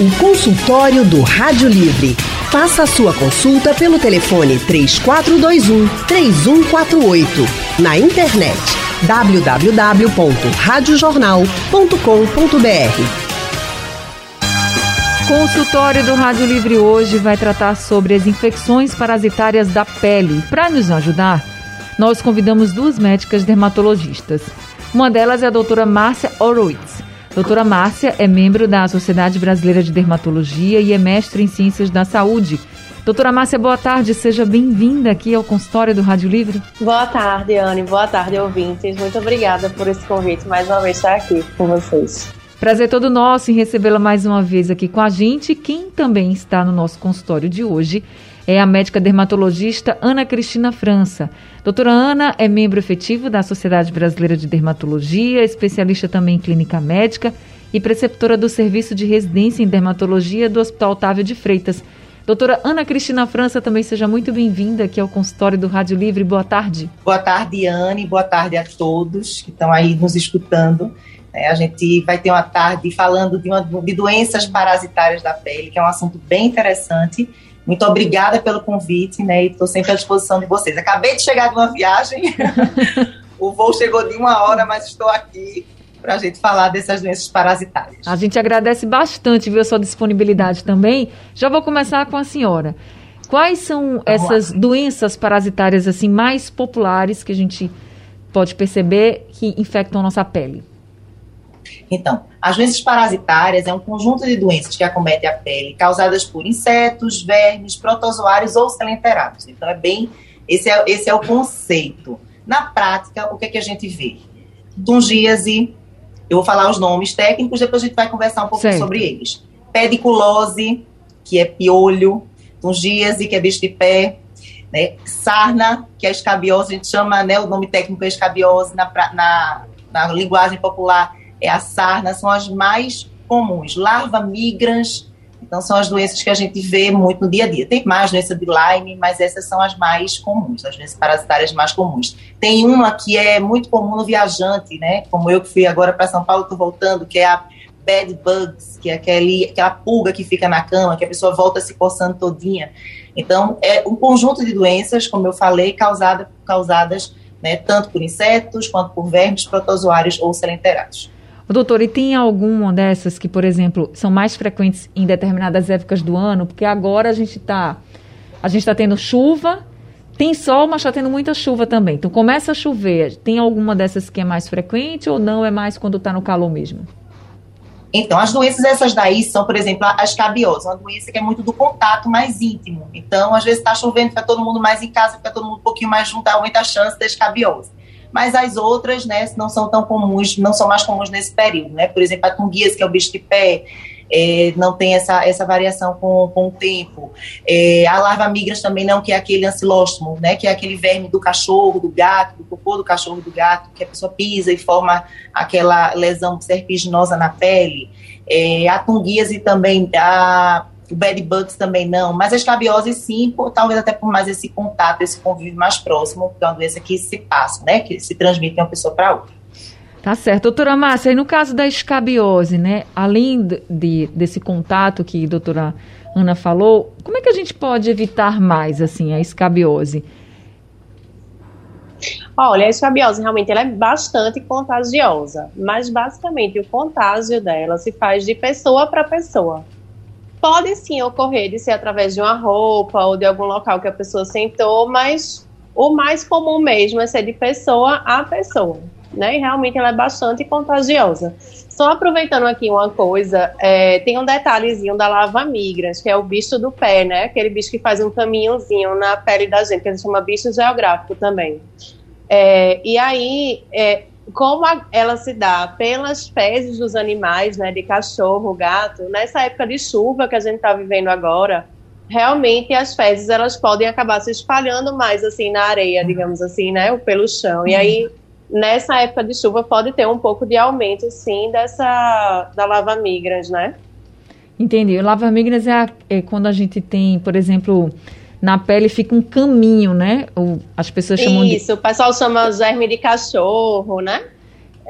O consultório do Rádio Livre. Faça a sua consulta pelo telefone 3421 3148. Na internet www.radiojornal.com.br. Consultório do Rádio Livre hoje vai tratar sobre as infecções parasitárias da pele. Para nos ajudar, nós convidamos duas médicas dermatologistas. Uma delas é a doutora Márcia Horowitz. Doutora Márcia é membro da Sociedade Brasileira de Dermatologia e é mestre em Ciências da Saúde. Doutora Márcia, boa tarde, seja bem-vinda aqui ao consultório do Rádio Livre. Boa tarde, Anne, boa tarde, ouvintes. Muito obrigada por esse convite, mais uma vez estar aqui com vocês. Prazer todo nosso em recebê-la mais uma vez aqui com a gente. Quem também está no nosso consultório de hoje é a médica dermatologista Ana Cristina França. Doutora Ana é membro efetivo da Sociedade Brasileira de Dermatologia, especialista também em clínica médica e preceptora do Serviço de Residência em Dermatologia do Hospital Otávio de Freitas. Doutora Ana Cristina França, também seja muito bem-vinda aqui ao consultório do Rádio Livre. Boa tarde. Boa tarde, Anne. Boa tarde a todos que estão aí nos escutando. É, a gente vai ter uma tarde falando de, uma, de doenças parasitárias da pele, que é um assunto bem interessante muito obrigada pelo convite, né? E estou sempre à disposição de vocês. Acabei de chegar de uma viagem, o voo chegou de uma hora, mas estou aqui para a gente falar dessas doenças parasitárias. A gente agradece bastante, viu, a sua disponibilidade também. Já vou começar com a senhora. Quais são Vamos essas lá. doenças parasitárias assim mais populares que a gente pode perceber que infectam a nossa pele? Então, as doenças parasitárias é um conjunto de doenças que acometem a pele, causadas por insetos, vermes, protozoários ou selenterados. Então, é bem. Esse é, esse é o conceito. Na prática, o que, é que a gente vê? Dungíase, eu vou falar os nomes técnicos, depois a gente vai conversar um pouquinho certo. sobre eles. Pediculose, que é piolho, dungíase, que é bicho de pé, né? sarna, que é escabiose, a gente chama, né, o nome técnico é escabiose, na, na, na linguagem popular é a sarna, são as mais comuns. Larva migrans, então são as doenças que a gente vê muito no dia a dia. Tem mais doença de Lyme, mas essas são as mais comuns, as doenças parasitárias mais comuns. Tem uma que é muito comum no viajante, né? Como eu que fui agora para São Paulo, estou voltando, que é a bed bugs, que é aquele, aquela pulga que fica na cama, que a pessoa volta se coçando todinha. Então, é um conjunto de doenças, como eu falei, causada, causadas né, tanto por insetos quanto por vermes, protozoários ou selenterados. Doutor, e tem alguma dessas que, por exemplo, são mais frequentes em determinadas épocas do ano? Porque agora a gente está a gente está tendo chuva, tem sol, mas está tendo muita chuva também. Então começa a chover. Tem alguma dessas que é mais frequente ou não? É mais quando está no calor mesmo? Então, as doenças essas daí são, por exemplo, a escabiose, uma doença que é muito do contato mais íntimo. Então, às vezes está chovendo, fica todo mundo mais em casa, fica todo mundo um pouquinho mais junto, aumenta a chance da escabiose mas as outras, né, não são tão comuns, não são mais comuns nesse período, né? Por exemplo, a tunguias, que é o bicho de pé, é, não tem essa, essa variação com, com o tempo. É, a larva migras também não, que é aquele ancilóstomo, né, que é aquele verme do cachorro, do gato, do cocô do cachorro, do gato, que a pessoa pisa e forma aquela lesão serpiginosa na pele. É, a tunguíase também, a o bad bugs também não, mas a escabiose sim, por, talvez até por mais esse contato, esse convívio mais próximo, que é uma doença que se passa, né, que se transmite de uma pessoa para outra. Tá certo. Doutora Márcia, e no caso da escabiose, né, além de, desse contato que a doutora Ana falou, como é que a gente pode evitar mais, assim, a escabiose? Olha, a escabiose realmente ela é bastante contagiosa, mas basicamente o contágio dela se faz de pessoa para pessoa. Pode sim ocorrer de ser através de uma roupa ou de algum local que a pessoa sentou, mas o mais comum mesmo é ser de pessoa a pessoa, né? E realmente ela é bastante contagiosa. Só aproveitando aqui uma coisa, é, tem um detalhezinho da lava migras, que é o bicho do pé, né? Aquele bicho que faz um caminhozinho na pele da gente, que a gente chama bicho geográfico também. É, e aí, é, como a, ela se dá pelas fezes dos animais, né, de cachorro, gato, nessa época de chuva que a gente está vivendo agora, realmente as fezes elas podem acabar se espalhando mais assim na areia, digamos assim, né, ou pelo chão. E aí nessa época de chuva pode ter um pouco de aumento, sim, dessa da lava migrans, né? Entendi. Lava migrans é, a, é quando a gente tem, por exemplo, na pele fica um caminho, né? as pessoas chamam Isso, de... o pessoal chama germe de cachorro, né?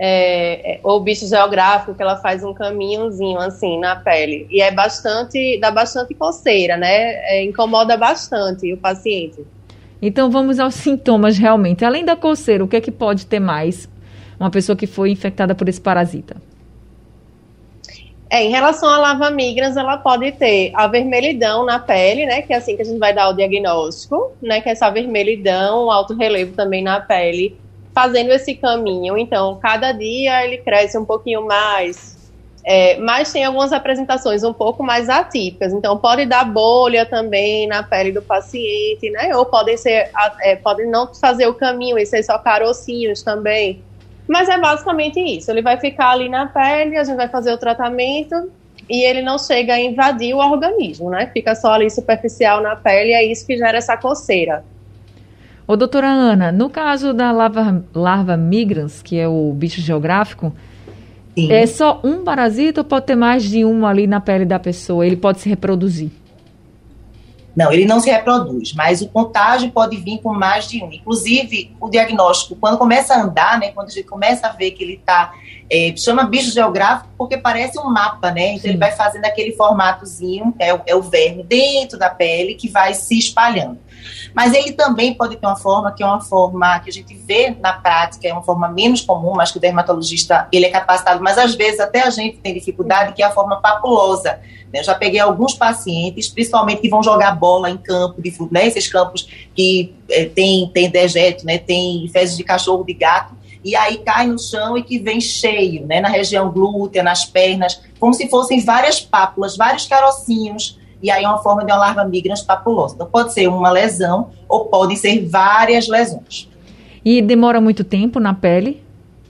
é, é, ou bicho geográfico, que ela faz um caminhozinho assim na pele. E é bastante, dá bastante coceira, né? É, incomoda bastante o paciente. Então vamos aos sintomas realmente. Além da coceira, o que é que pode ter mais uma pessoa que foi infectada por esse parasita? É, em relação à lava migrans, ela pode ter a vermelhidão na pele, né? Que é assim que a gente vai dar o diagnóstico, né? Que é essa vermelhidão, alto relevo também na pele, fazendo esse caminho. Então, cada dia ele cresce um pouquinho mais. É, mas tem algumas apresentações um pouco mais atípicas. Então, pode dar bolha também na pele do paciente, né? Ou podem ser, é, podem não fazer o caminho e ser só carocinhos também. Mas é basicamente isso. Ele vai ficar ali na pele, a gente vai fazer o tratamento e ele não chega a invadir o organismo, né? Fica só ali superficial na pele e é isso que gera essa coceira. Ô, doutora Ana, no caso da larva, larva migrans, que é o bicho geográfico, Sim. é só um parasita ou pode ter mais de um ali na pele da pessoa? Ele pode se reproduzir? Não, ele não se reproduz, mas o contágio pode vir com mais de um. Inclusive, o diagnóstico, quando começa a andar, né, quando a gente começa a ver que ele está, é, chama bicho geográfico porque parece um mapa, né? Então Sim. ele vai fazendo aquele formatozinho, é é o verme dentro da pele que vai se espalhando. Mas ele também pode ter uma forma que é uma forma que a gente vê na prática, é uma forma menos comum, mas que o dermatologista ele é capacitado, mas às vezes até a gente tem dificuldade, que é a forma papulosa. Né? Eu já peguei alguns pacientes, principalmente que vão jogar bola em campo de né? esses campos que é, tem, tem dejeto, né? tem fezes de cachorro, de gato, e aí cai no chão e que vem cheio, né, na região glútea, nas pernas, como se fossem várias pápulas, vários carocinhos, e aí é uma forma de uma larva migrans papulosa. Então pode ser uma lesão ou podem ser várias lesões. E demora muito tempo na pele?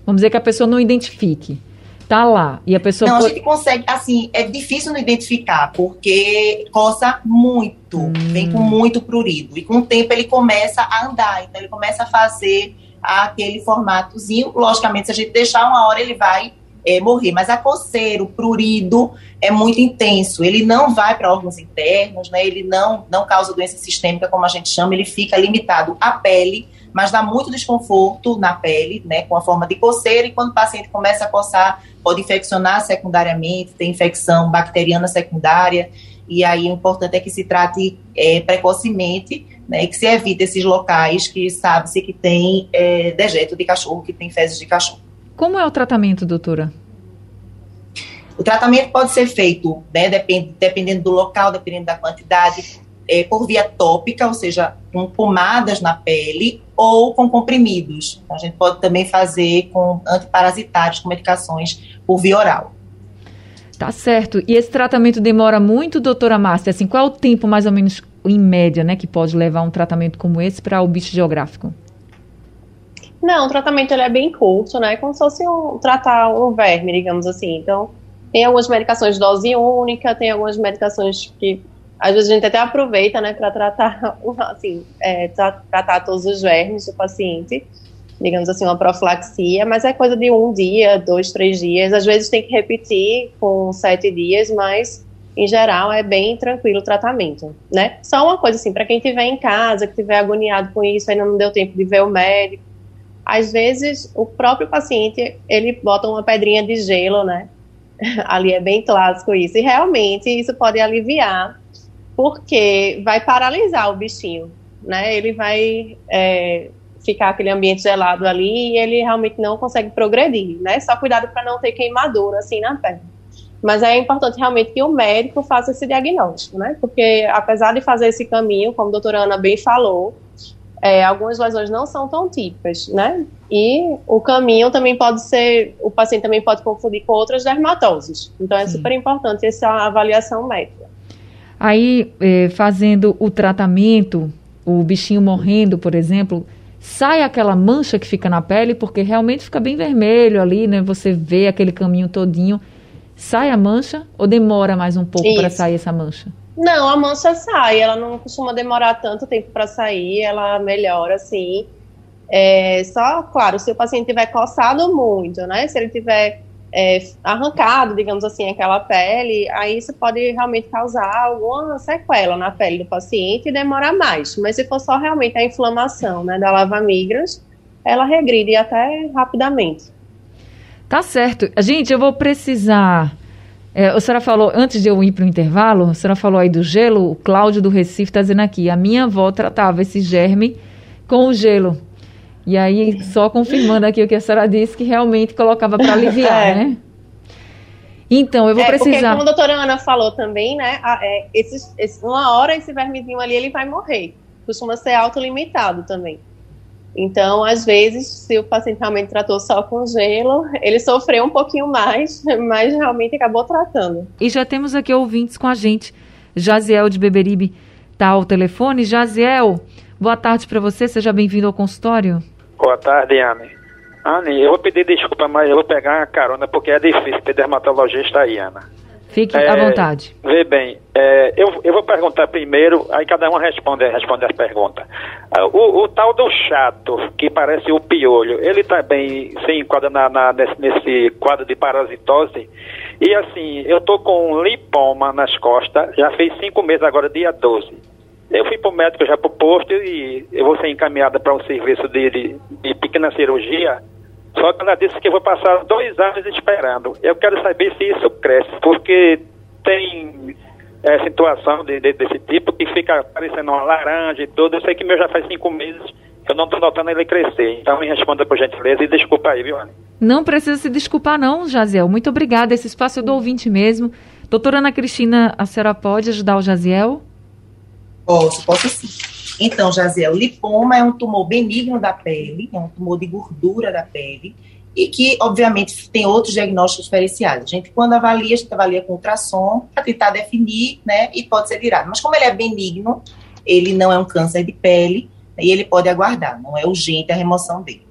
Vamos dizer que a pessoa não identifique. Tá lá. E a pessoa. Não, pode... a gente consegue, assim, é difícil não identificar, porque coça muito, hum. vem com muito prurido. E com o tempo ele começa a andar, então ele começa a fazer aquele formatozinho. Logicamente, se a gente deixar uma hora, ele vai é, morrer. Mas a coceira, o prurido é muito intenso. Ele não vai para órgãos internos, né? Ele não, não causa doença sistêmica, como a gente chama, ele fica limitado à pele, mas dá muito desconforto na pele, né? Com a forma de coceira, e quando o paciente começa a coçar, pode infeccionar secundariamente, tem infecção bacteriana secundária, e aí o importante é que se trate é, precocemente, né, e que se evite esses locais que sabe-se que tem é, dejeto de cachorro, que tem fezes de cachorro. Como é o tratamento, doutora? O tratamento pode ser feito, né, depend, dependendo do local, dependendo da quantidade, é, por via tópica, ou seja, com pomadas na pele ou com comprimidos. A gente pode também fazer com antiparasitários, com medicações por via oral. Tá certo. E esse tratamento demora muito, doutora Márcia? Assim, qual é o tempo, mais ou menos, em média, né, que pode levar um tratamento como esse para o bicho geográfico? Não, o tratamento ele é bem curto, né? Como se fosse um, tratar um verme, digamos assim. Então, tem algumas medicações de dose única, tem algumas medicações que às vezes a gente até aproveita, né, para tratar, assim, é, tratar todos os vermes do paciente, digamos assim, uma profilaxia, mas é coisa de um dia, dois, três dias. Às vezes tem que repetir com sete dias, mas em geral é bem tranquilo o tratamento, né? Só uma coisa assim, para quem estiver em casa, que estiver agoniado com isso, ainda não deu tempo de ver o médico, às vezes o próprio paciente ele bota uma pedrinha de gelo, né? Ali é bem clássico isso. E realmente isso pode aliviar, porque vai paralisar o bichinho, né? Ele vai é, ficar aquele ambiente gelado ali e ele realmente não consegue progredir, né? Só cuidado para não ter queimadura assim na pele. Mas é importante realmente que o médico faça esse diagnóstico, né? Porque apesar de fazer esse caminho, como a doutora Ana bem falou, é, algumas lesões não são tão típicas, né? E o caminho também pode ser, o paciente também pode confundir com outras dermatoses. Então é Sim. super importante essa avaliação médica. Aí, é, fazendo o tratamento, o bichinho morrendo, por exemplo, sai aquela mancha que fica na pele, porque realmente fica bem vermelho ali, né? Você vê aquele caminho todinho. Sai a mancha ou demora mais um pouco para sair essa mancha? Não, a mancha sai, ela não costuma demorar tanto tempo para sair, ela melhora assim. É, só, claro, se o paciente tiver coçado muito, né? Se ele tiver é, arrancado, digamos assim, aquela pele, aí isso pode realmente causar alguma sequela na pele do paciente e demorar mais. Mas se for só realmente a inflamação né, da lava migras, ela regride até rapidamente. Tá certo. Gente, eu vou precisar. É, a senhora falou, antes de eu ir para o intervalo, a senhora falou aí do gelo, o Cláudio do Recife está dizendo aqui, a minha avó tratava esse germe com o gelo. E aí, só confirmando aqui o que a senhora disse, que realmente colocava para aliviar, é. né? Então, eu vou é, precisar. Porque, como a doutora Ana falou também, né? É, esses, esses, uma hora esse vermezinho ali ele vai morrer. Costuma ser autolimitado também. Então, às vezes, se o paciente realmente tratou só com gelo, ele sofreu um pouquinho mais, mas realmente acabou tratando. E já temos aqui ouvintes com a gente. Jaziel de Beberibe está ao telefone. Jaziel, boa tarde para você, seja bem-vindo ao consultório. Boa tarde, Anne. Anne, eu vou pedir desculpa, mas eu vou pegar a carona porque é difícil ter dermatologista aí, Ana. Fique é, à vontade. Vê bem, é, eu, eu vou perguntar primeiro, aí cada um responde, responde a pergunta. Ah, o, o, tal do chato, que parece o piolho, ele também se enquadra na, na, nesse, nesse, quadro de parasitose? E assim, eu tô com lipoma nas costas, já fez cinco meses agora, dia 12. Eu fui pro médico já pro posto e eu vou ser encaminhada para um serviço de, de, de pequena cirurgia só que ela disse que eu vou passar dois anos esperando. Eu quero saber se isso cresce, porque tem é, situação de, de, desse tipo que fica parecendo uma laranja e tudo. Eu sei que meu já faz cinco meses, eu não estou notando ele crescer. Então me responda por gentileza e desculpa aí, viu, Anne? Não precisa se desculpar não, Jaziel. Muito obrigada. Esse espaço é do ouvinte mesmo. Doutora Ana Cristina, a senhora pode ajudar o Jaziel? Posso, posso sim. Então, Jaziel, lipoma é um tumor benigno da pele, é um tumor de gordura da pele, e que, obviamente, tem outros diagnósticos diferenciados. A gente, quando avalia, a gente avalia com ultrassom para tentar definir, né, e pode ser virado. Mas como ele é benigno, ele não é um câncer de pele, e ele pode aguardar, não é urgente a remoção dele.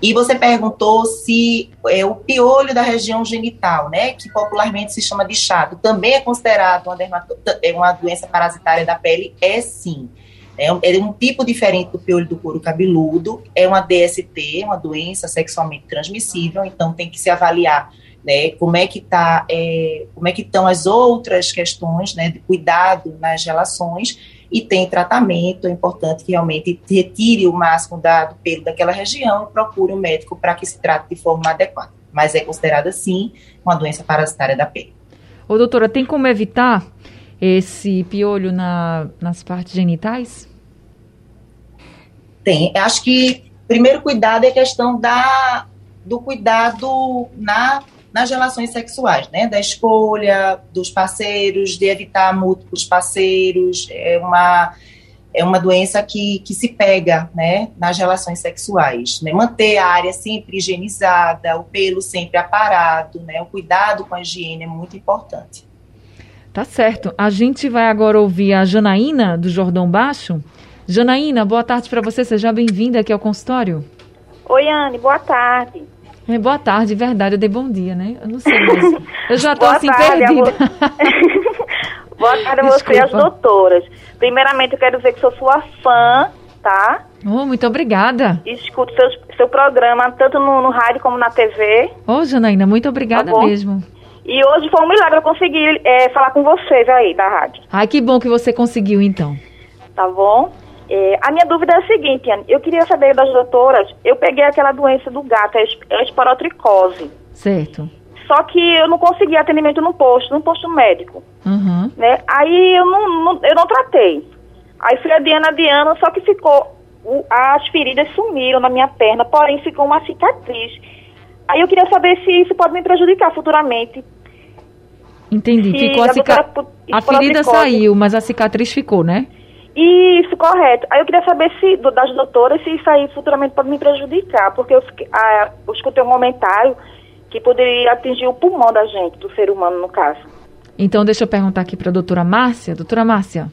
E você perguntou se é, o piolho da região genital, né, que popularmente se chama de chato, também é considerado uma, é uma doença parasitária da pele? É sim. É um, é um tipo diferente do piolho do couro cabeludo, é uma DST, uma doença sexualmente transmissível, então tem que se avaliar né, como é que tá, é, como é que estão as outras questões, né, de cuidado nas relações e tem tratamento, é importante que realmente retire o máximo da, do pelo daquela região e procure um médico para que se trate de forma adequada. Mas é considerada, sim, uma doença parasitária da pele. Ô, doutora, tem como evitar esse piolho na, nas partes genitais? Tem. Acho que primeiro cuidado é a questão da, do cuidado na, nas relações sexuais, né? Da escolha dos parceiros, de evitar múltiplos parceiros. É uma, é uma doença que, que se pega né, nas relações sexuais. Né? Manter a área sempre higienizada, o pelo sempre aparado, né? O cuidado com a higiene é muito importante. Tá certo. A gente vai agora ouvir a Janaína, do Jordão Baixo. Janaína, boa tarde para você. Seja bem-vinda aqui ao consultório. Oi, Anne, boa tarde. É, boa tarde, verdade. Eu dei bom dia, né? Eu não sei mais. Eu já estou assim tarde, perdida. boa tarde a você e as doutoras. Primeiramente, eu quero dizer que sou sua fã, tá? Oh, muito obrigada. Escuto seus, seu programa tanto no, no rádio como na TV. Ô, oh, Janaína, muito obrigada tá mesmo. E hoje foi um milagre eu conseguir é, falar com vocês aí da rádio. Ai, que bom que você conseguiu então. Tá bom? É, a minha dúvida é a seguinte, Anne, eu queria saber das doutoras, eu peguei aquela doença do gato, a esporotricose. Certo. Só que eu não consegui atendimento no posto, no posto médico. Uhum. Né? Aí eu não, não, eu não tratei. Aí fui adiando, adiando, só que ficou, o, as feridas sumiram na minha perna, porém ficou uma cicatriz. Aí eu queria saber se isso pode me prejudicar futuramente. Entendi. Se ficou a, cica... a ferida saiu, mas a cicatriz ficou, né? Isso, correto. Aí eu queria saber se das doutoras se isso aí futuramente pode me prejudicar, porque eu, fiquei, ah, eu escutei um comentário que poderia atingir o pulmão da gente, do ser humano, no caso. Então, deixa eu perguntar aqui para a doutora Márcia. Doutora Márcia.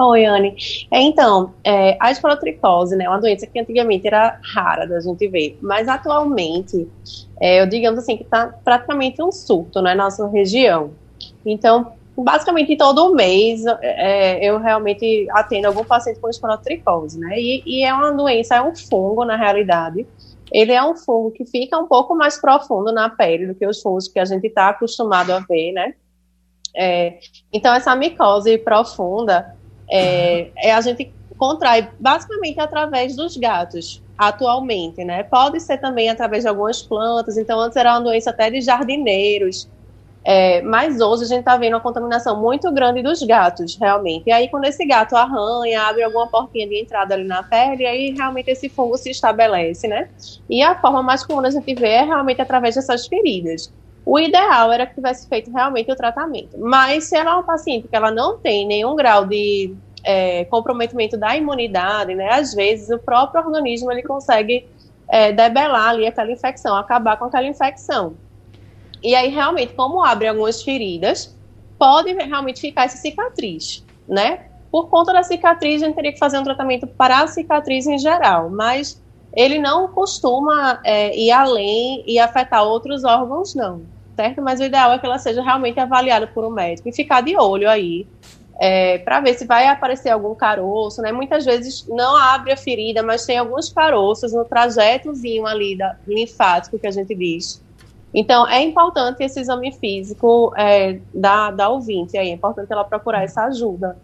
Oi, Anne. É, então, é, a esporotricose né, é uma doença que antigamente era rara da gente ver, mas atualmente, é, eu digamos assim, que está praticamente um surto né, na nossa região. Então, basicamente todo mês é, eu realmente atendo algum paciente com esporotricose, né? E, e, é uma doença, é um fungo na realidade. Ele é um fungo que fica um pouco mais profundo na pele do que os fungos que a gente está acostumado a ver, né? É, então essa micose profunda é, é, a gente contrai basicamente através dos gatos. atualmente, né? Pode ser também através de algumas plantas, então antes era uma doença até de jardineiros, é, mas hoje a gente está vendo uma contaminação muito grande dos gatos, realmente. E aí, quando esse gato arranha, abre alguma portinha de entrada ali na pele, aí realmente esse fungo se estabelece, né? E a forma mais comum a gente vê é realmente através dessas feridas. O ideal era que tivesse feito realmente o tratamento. Mas se ela é uma paciente que ela não tem nenhum grau de é, comprometimento da imunidade, né? Às vezes o próprio organismo ele consegue é, debelar ali aquela infecção, acabar com aquela infecção. E aí, realmente, como abre algumas feridas, pode realmente ficar essa cicatriz, né? Por conta da cicatriz, a gente teria que fazer um tratamento para a cicatriz em geral, mas ele não costuma é, ir além e afetar outros órgãos, não, certo? Mas o ideal é que ela seja realmente avaliada por um médico e ficar de olho aí é, para ver se vai aparecer algum caroço, né? Muitas vezes não abre a ferida, mas tem alguns caroços no trajetozinho ali da, linfático que a gente diz. Então, é importante esse exame físico é, da, da ouvinte, aí, é importante ela procurar essa ajuda.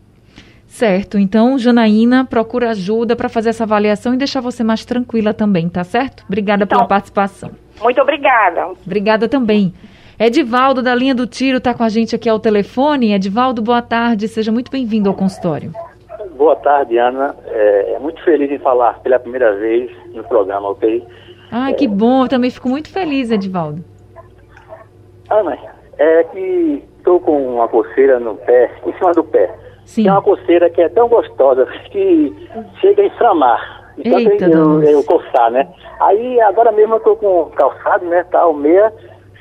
Certo, então, Janaína, procura ajuda para fazer essa avaliação e deixar você mais tranquila também, tá certo? Obrigada então, pela participação. Muito obrigada. Obrigada também. Edivaldo, da linha do Tiro, está com a gente aqui ao telefone. Edivaldo, boa tarde, seja muito bem-vindo ao consultório. Boa tarde, Ana. É, é, muito feliz em falar pela primeira vez no programa, ok? Ah, é... que bom, eu também fico muito feliz, Edivaldo. Ana, é que estou com uma coceira no pé, em cima do pé. Sim. É uma coceira que é tão gostosa que chega a inflamar. Então Eita, eu, eu, eu coçar, né? Aí agora mesmo eu tô com calçado, né? Tal, meia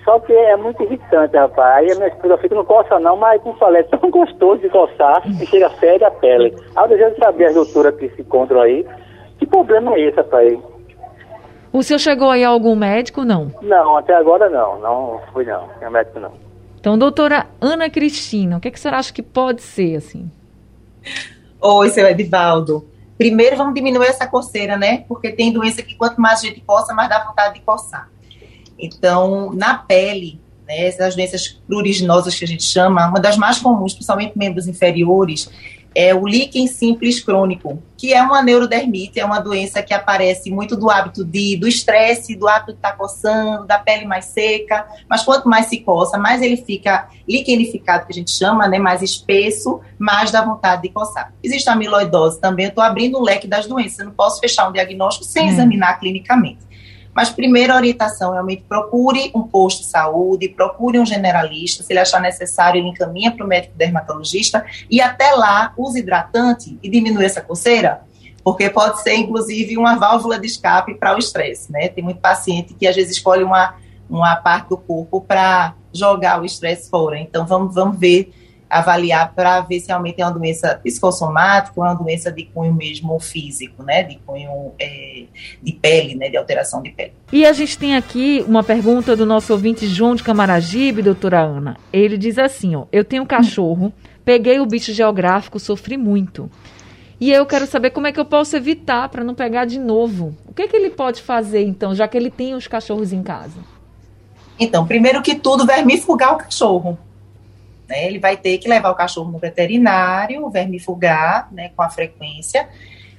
só que é muito irritante, rapaz. Aí a minha esposa fica, não coça não, mas como falei, é tão gostoso de coçar que chega fede a pele. Aí eu desejo saber as doutoras que se encontram aí. Que problema é esse, rapaz? O senhor chegou aí a algum médico, não? Não, até agora não. Não fui não. Tem médico não. Então, doutora Ana Cristina, o que, é que você acha que pode ser, assim? Oi, seu Edivaldo. Primeiro, vamos diminuir essa coceira, né? Porque tem doença que quanto mais a gente coça, mais dá vontade de coçar. Então, na pele, né, essas doenças pruriginosas que a gente chama, uma das mais comuns, principalmente membros inferiores, é o líquen simples crônico, que é uma neurodermite, é uma doença que aparece muito do hábito de, do estresse, do hábito de estar tá coçando, da pele mais seca, mas quanto mais se coça, mais ele fica liquenificado, que a gente chama, né, mais espesso, mais dá vontade de coçar. Existe a amiloidose também, eu estou abrindo o leque das doenças, eu não posso fechar um diagnóstico sem hum. examinar clinicamente. Mas primeira orientação, realmente procure um posto de saúde, procure um generalista, se ele achar necessário, ele encaminha para o médico dermatologista e até lá use hidratante e diminui essa coceira, porque pode ser inclusive uma válvula de escape para o estresse, né? Tem muito paciente que às vezes escolhe uma, uma parte do corpo para jogar o estresse fora. Então vamos, vamos ver avaliar para ver se realmente é uma doença psicossomática ou é uma doença de cunho mesmo físico, né, de cunho é, de pele, né, de alteração de pele. E a gente tem aqui uma pergunta do nosso ouvinte João de Camaragibe, doutora Ana. Ele diz assim, ó, eu tenho um cachorro, peguei o bicho geográfico, sofri muito. E eu quero saber como é que eu posso evitar para não pegar de novo. O que, é que ele pode fazer, então, já que ele tem os cachorros em casa? Então, primeiro que tudo, vermifugar o cachorro. Né? Ele vai ter que levar o cachorro no veterinário, vermifugar né, com a frequência.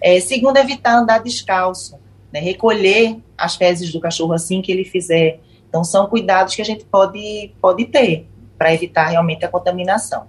É, segundo, evitar andar descalço, né? recolher as fezes do cachorro assim que ele fizer. Então, são cuidados que a gente pode, pode ter para evitar realmente a contaminação.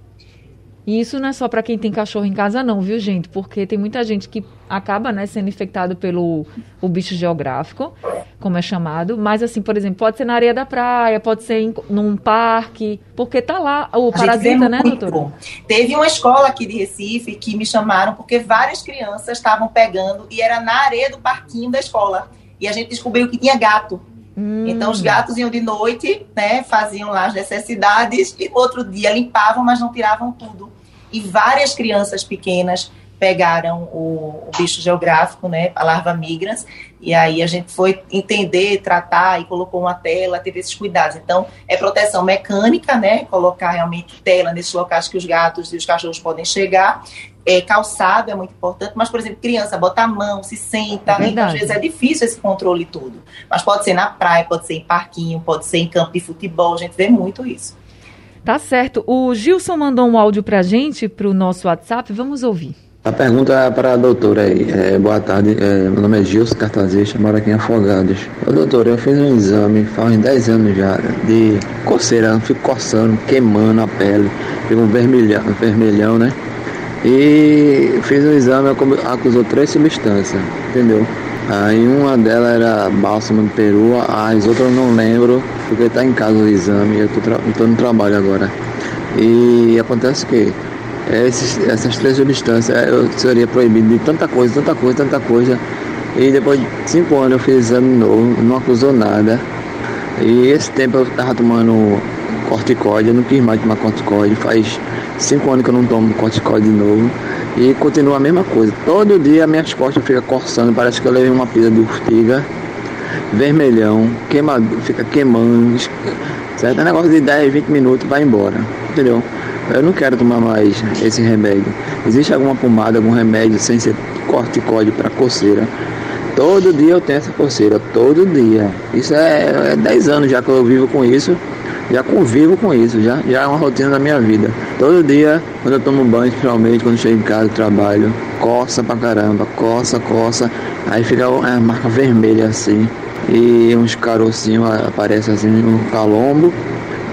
E isso não é só para quem tem cachorro em casa, não, viu, gente? Porque tem muita gente que acaba né, sendo infectado pelo o bicho geográfico, como é chamado. Mas, assim, por exemplo, pode ser na areia da praia, pode ser em, num parque, porque tá lá o parasita, né, doutor? Teve uma escola aqui de Recife que me chamaram porque várias crianças estavam pegando e era na areia do parquinho da escola. E a gente descobriu que tinha gato. Hum. Então os gatos iam de noite, né, faziam lá as necessidades e outro dia limpavam, mas não tiravam tudo e várias crianças pequenas pegaram o, o, bicho geográfico, né, a larva migrans, e aí a gente foi entender, tratar e colocou uma tela, teve esses cuidados. Então, é proteção mecânica, né, colocar realmente tela nesses locais que os gatos e os cachorros podem chegar. É, calçado é muito importante, mas, por exemplo, criança bota a mão, se senta, é às vezes é difícil esse controle todo. Mas pode ser na praia, pode ser em parquinho, pode ser em campo de futebol, a gente vê muito isso. Tá certo. O Gilson mandou um áudio pra gente, pro nosso WhatsApp. Vamos ouvir. A pergunta é para a doutora aí. É, boa tarde, é, meu nome é Gilson Cartazista, moro aqui em Afogados. Ô, doutora, eu fiz um exame faz 10 anos já de coceira, fico coçando, queimando a pele, fico um vermelhão, vermelhão, né? E fiz um exame, acusou três substâncias, entendeu? Aí uma delas era bálsamo de peru, as outras eu não lembro, porque está em casa o exame, eu estou no trabalho agora. E acontece que esses, essas três substâncias eu seria proibido de tanta coisa, tanta coisa, tanta coisa. E depois de cinco anos eu fiz exame novo, não acusou nada. E esse tempo eu estava tomando corticoide, eu não quis mais tomar corticoide, faz cinco anos que eu não tomo corticoide de novo. E continua a mesma coisa. Todo dia minhas costas ficam coçando, parece que eu levei uma pisa de urtiga, vermelhão, queima, fica queimando, certo? É um negócio de 10, 20 minutos vai embora, entendeu? Eu não quero tomar mais esse remédio. Existe alguma pomada, algum remédio sem ser corticóide para coceira? Todo dia eu tenho essa coceira, todo dia. Isso é, é 10 anos já que eu vivo com isso. Já convivo com isso, já, já é uma rotina da minha vida. Todo dia, quando eu tomo banho, principalmente quando chego em casa do trabalho, coça pra caramba, coça, coça. Aí fica uma marca vermelha assim. E uns carocinhos aparecem assim no calombo.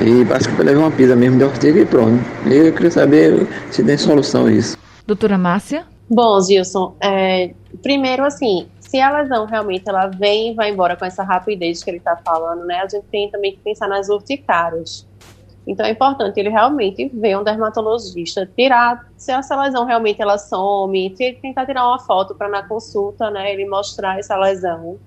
E parece que eu levei uma pisa mesmo de ortiga e pronto. E eu queria saber se tem solução isso. Doutora Márcia? Bom, Gilson, é, primeiro assim, se a lesão realmente ela vem e vai embora com essa rapidez que ele está falando, né, a gente tem também que pensar nas urticárias. Então é importante ele realmente ver um dermatologista, tirar, se essa lesão realmente ela some, tentar tirar uma foto para na consulta, né, ele mostrar essa lesão.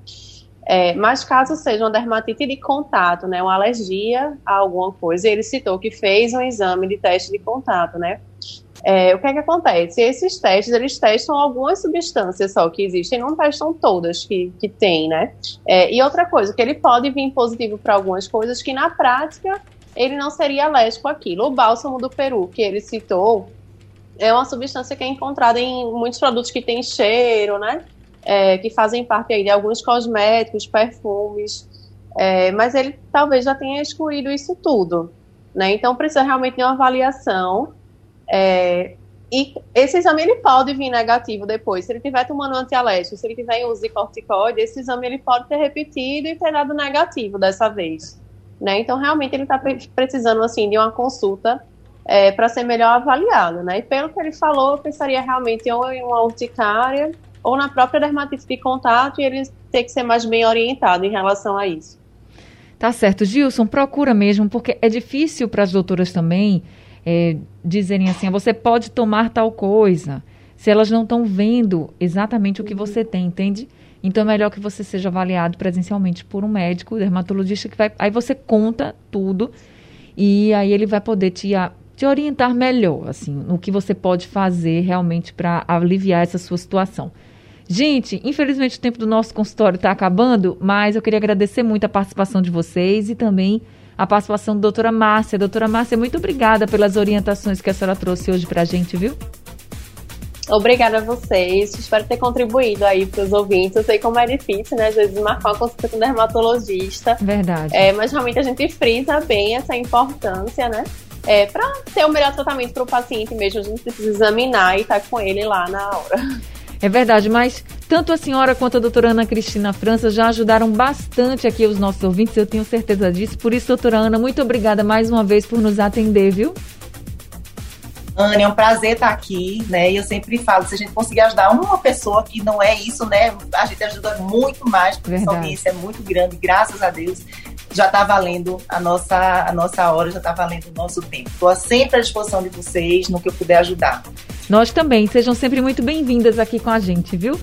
É, mas caso seja uma dermatite de contato, né, uma alergia a alguma coisa, ele citou que fez um exame de teste de contato, né? É, o que é que acontece? Esses testes, eles testam algumas substâncias só que existem, não testam todas que, que tem, né? É, e outra coisa, que ele pode vir positivo para algumas coisas que na prática ele não seria alérgico àquilo. O bálsamo do Peru, que ele citou, é uma substância que é encontrada em muitos produtos que têm cheiro, né? é, que fazem parte aí de alguns cosméticos, perfumes, é, mas ele talvez já tenha excluído isso tudo, né? Então precisa realmente de uma avaliação. É, e esse exame ele pode vir negativo depois. Se ele estiver tomando antialérgico, se ele tiver em uso de corticoide, esse exame ele pode ter repetido e ter dado negativo dessa vez. Né? Então, realmente, ele está precisando assim, de uma consulta é, para ser melhor avaliado. Né? E pelo que ele falou, eu pensaria realmente ou em uma urticária ou na própria dermatite de contato e eles têm que ser mais bem orientados em relação a isso. Tá certo, Gilson, procura mesmo, porque é difícil para as doutoras também é, dizerem assim, ah, você pode tomar tal coisa, se elas não estão vendo exatamente o que você tem, entende? Então é melhor que você seja avaliado presencialmente por um médico, dermatologista, que vai. Aí você conta tudo e aí ele vai poder te, te orientar melhor, assim, no que você pode fazer realmente para aliviar essa sua situação. Gente, infelizmente o tempo do nosso consultório está acabando, mas eu queria agradecer muito a participação de vocês e também a participação da doutora Márcia. Doutora Márcia, muito obrigada pelas orientações que a senhora trouxe hoje para a gente, viu? Obrigada a vocês. Espero ter contribuído aí para os ouvintes. Eu sei como é difícil, né? Às vezes marcar uma consulta com um dermatologista. Verdade. É, mas realmente a gente frisa bem essa importância, né? É, para ter o melhor tratamento para o paciente mesmo, a gente precisa examinar e estar tá com ele lá na hora. É verdade, mas tanto a senhora quanto a doutora Ana Cristina França já ajudaram bastante aqui os nossos ouvintes, eu tenho certeza disso. Por isso, doutora Ana, muito obrigada mais uma vez por nos atender, viu? Ana, é um prazer estar aqui, né? E eu sempre falo, se a gente conseguir ajudar uma pessoa que não é isso, né? A gente ajuda muito mais, porque essa audiência é muito grande, graças a Deus. Já está valendo a nossa, a nossa hora, já está valendo o nosso tempo. Estou sempre à disposição de vocês no que eu puder ajudar. Nós também. Sejam sempre muito bem-vindas aqui com a gente, viu?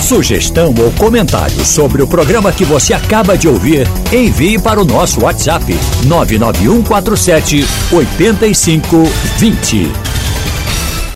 Sugestão ou comentário sobre o programa que você acaba de ouvir, envie para o nosso WhatsApp 99147 8520.